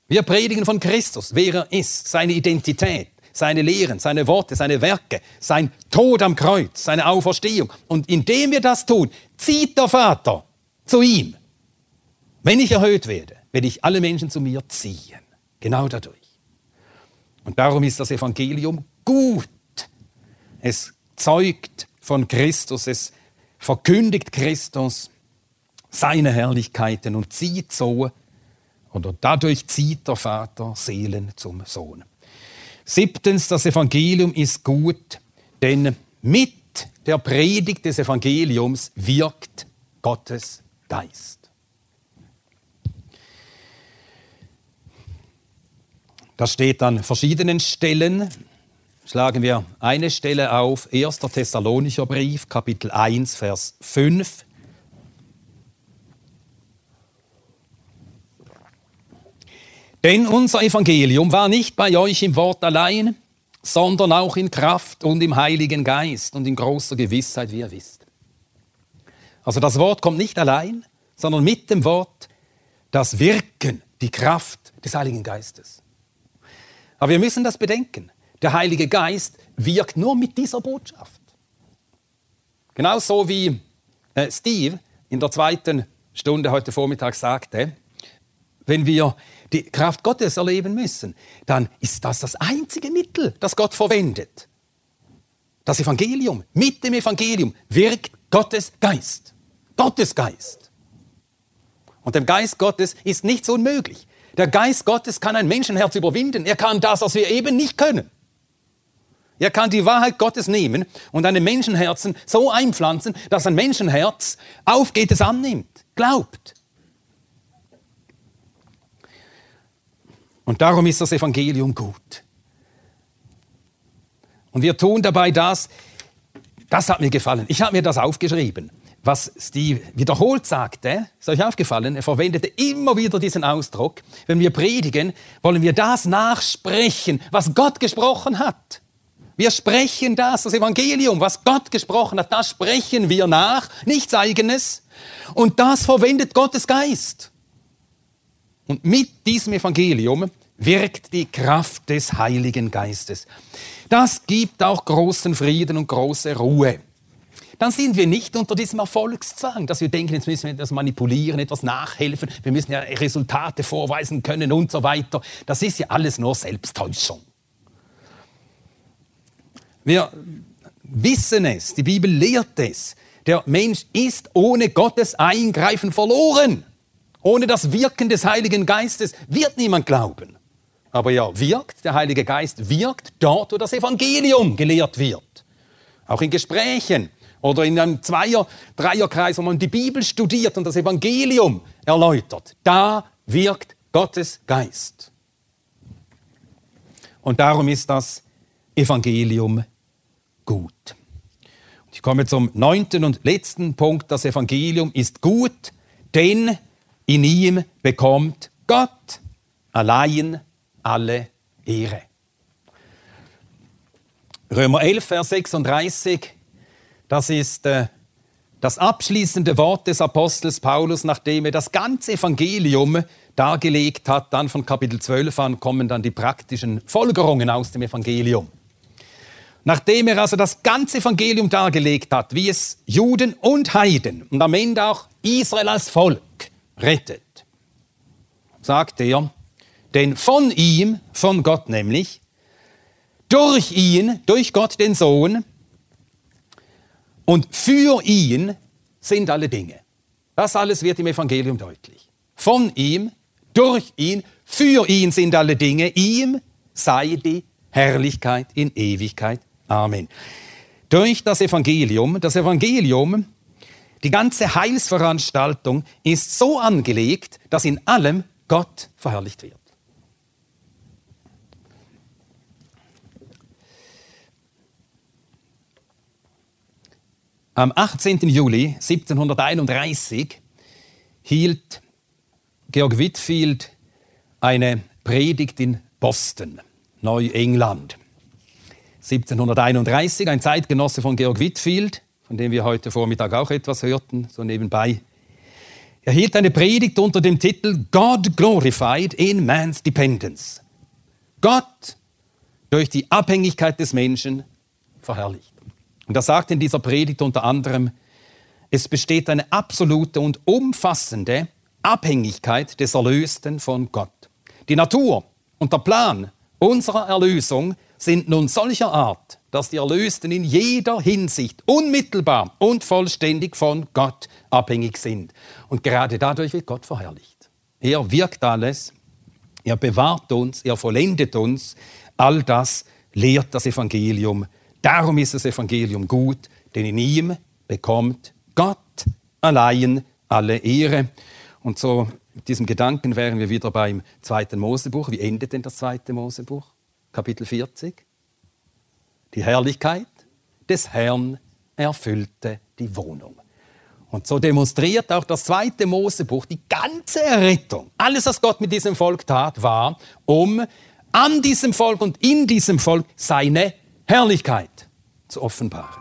Wir predigen von Christus, wer er ist, seine Identität, seine Lehren, seine Worte, seine Werke, sein Tod am Kreuz, seine Auferstehung. Und indem wir das tun, zieht der Vater zu ihm. Wenn ich erhöht werde, werde ich alle Menschen zu mir ziehen. Genau dadurch. Und darum ist das Evangelium gut. Es zeugt von Christus, es verkündigt Christus, seine Herrlichkeiten und zieht so Oder dadurch zieht der Vater Seelen zum Sohn. Siebtens, das Evangelium ist gut, denn mit der Predigt des Evangeliums wirkt Gottes Geist. Das steht an verschiedenen Stellen. Schlagen wir eine Stelle auf, 1. Thessalonicher Brief, Kapitel 1, Vers 5. Denn unser Evangelium war nicht bei euch im Wort allein, sondern auch in Kraft und im Heiligen Geist und in großer Gewissheit, wie ihr wisst. Also das Wort kommt nicht allein, sondern mit dem Wort das Wirken, die Kraft des Heiligen Geistes. Aber wir müssen das bedenken. Der Heilige Geist wirkt nur mit dieser Botschaft. Genauso wie äh, Steve in der zweiten Stunde heute Vormittag sagte, wenn wir die Kraft Gottes erleben müssen, dann ist das das einzige Mittel, das Gott verwendet. Das Evangelium, mit dem Evangelium wirkt Gottes Geist. Gottes Geist. Und dem Geist Gottes ist nichts unmöglich. Der Geist Gottes kann ein Menschenherz überwinden. Er kann das, was wir eben nicht können. Er kann die Wahrheit Gottes nehmen und einem Menschenherzen so einpflanzen, dass ein Menschenherz aufgeht, es annimmt, glaubt. Und darum ist das Evangelium gut. Und wir tun dabei das, das hat mir gefallen. Ich habe mir das aufgeschrieben was Steve wiederholt sagte, ist euch aufgefallen, er verwendete immer wieder diesen Ausdruck, wenn wir predigen, wollen wir das nachsprechen, was Gott gesprochen hat. Wir sprechen das, das Evangelium, was Gott gesprochen hat, das sprechen wir nach, nichts eigenes. Und das verwendet Gottes Geist. Und mit diesem Evangelium wirkt die Kraft des Heiligen Geistes. Das gibt auch großen Frieden und große Ruhe dann sind wir nicht unter diesem Erfolgszwang, dass wir denken, jetzt müssen wir etwas manipulieren, etwas nachhelfen, wir müssen ja Resultate vorweisen können und so weiter. Das ist ja alles nur Selbsttäuschung. Wir wissen es, die Bibel lehrt es. Der Mensch ist ohne Gottes Eingreifen verloren. Ohne das Wirken des Heiligen Geistes wird niemand glauben. Aber ja, wirkt, der Heilige Geist wirkt dort, wo das Evangelium gelehrt wird. Auch in Gesprächen, oder in einem Zweier-, Dreierkreis, wo man die Bibel studiert und das Evangelium erläutert. Da wirkt Gottes Geist. Und darum ist das Evangelium gut. Ich komme zum neunten und letzten Punkt. Das Evangelium ist gut, denn in ihm bekommt Gott allein alle Ehre. Römer 11, Vers 36 das ist äh, das abschließende Wort des Apostels Paulus, nachdem er das ganze Evangelium dargelegt hat. Dann von Kapitel 12 an kommen dann die praktischen Folgerungen aus dem Evangelium. Nachdem er also das ganze Evangelium dargelegt hat, wie es Juden und Heiden und am Ende auch Israel als Volk rettet, sagt er, denn von ihm, von Gott nämlich, durch ihn, durch Gott den Sohn, und für ihn sind alle Dinge. Das alles wird im Evangelium deutlich. Von ihm, durch ihn, für ihn sind alle Dinge. Ihm sei die Herrlichkeit in Ewigkeit. Amen. Durch das Evangelium, das Evangelium, die ganze Heilsveranstaltung ist so angelegt, dass in allem Gott verherrlicht wird. Am 18. Juli 1731 hielt Georg Whitfield eine Predigt in Boston, Neuengland. 1731, ein Zeitgenosse von Georg Whitfield, von dem wir heute Vormittag auch etwas hörten, so nebenbei. Er hielt eine Predigt unter dem Titel God Glorified in Man's Dependence. Gott durch die Abhängigkeit des Menschen verherrlicht. Und er sagt in dieser Predigt unter anderem, es besteht eine absolute und umfassende Abhängigkeit des Erlösten von Gott. Die Natur und der Plan unserer Erlösung sind nun solcher Art, dass die Erlösten in jeder Hinsicht unmittelbar und vollständig von Gott abhängig sind. Und gerade dadurch wird Gott verherrlicht. Er wirkt alles, er bewahrt uns, er vollendet uns. All das lehrt das Evangelium. Darum ist das Evangelium gut, denn in ihm bekommt Gott allein alle Ehre. Und so diesem Gedanken wären wir wieder beim zweiten Mosebuch. Wie endet denn das zweite Mosebuch? Kapitel 40. Die Herrlichkeit des Herrn erfüllte die Wohnung. Und so demonstriert auch das zweite Mosebuch die ganze Errettung. Alles, was Gott mit diesem Volk tat, war, um an diesem Volk und in diesem Volk seine Herrlichkeit zu offenbaren.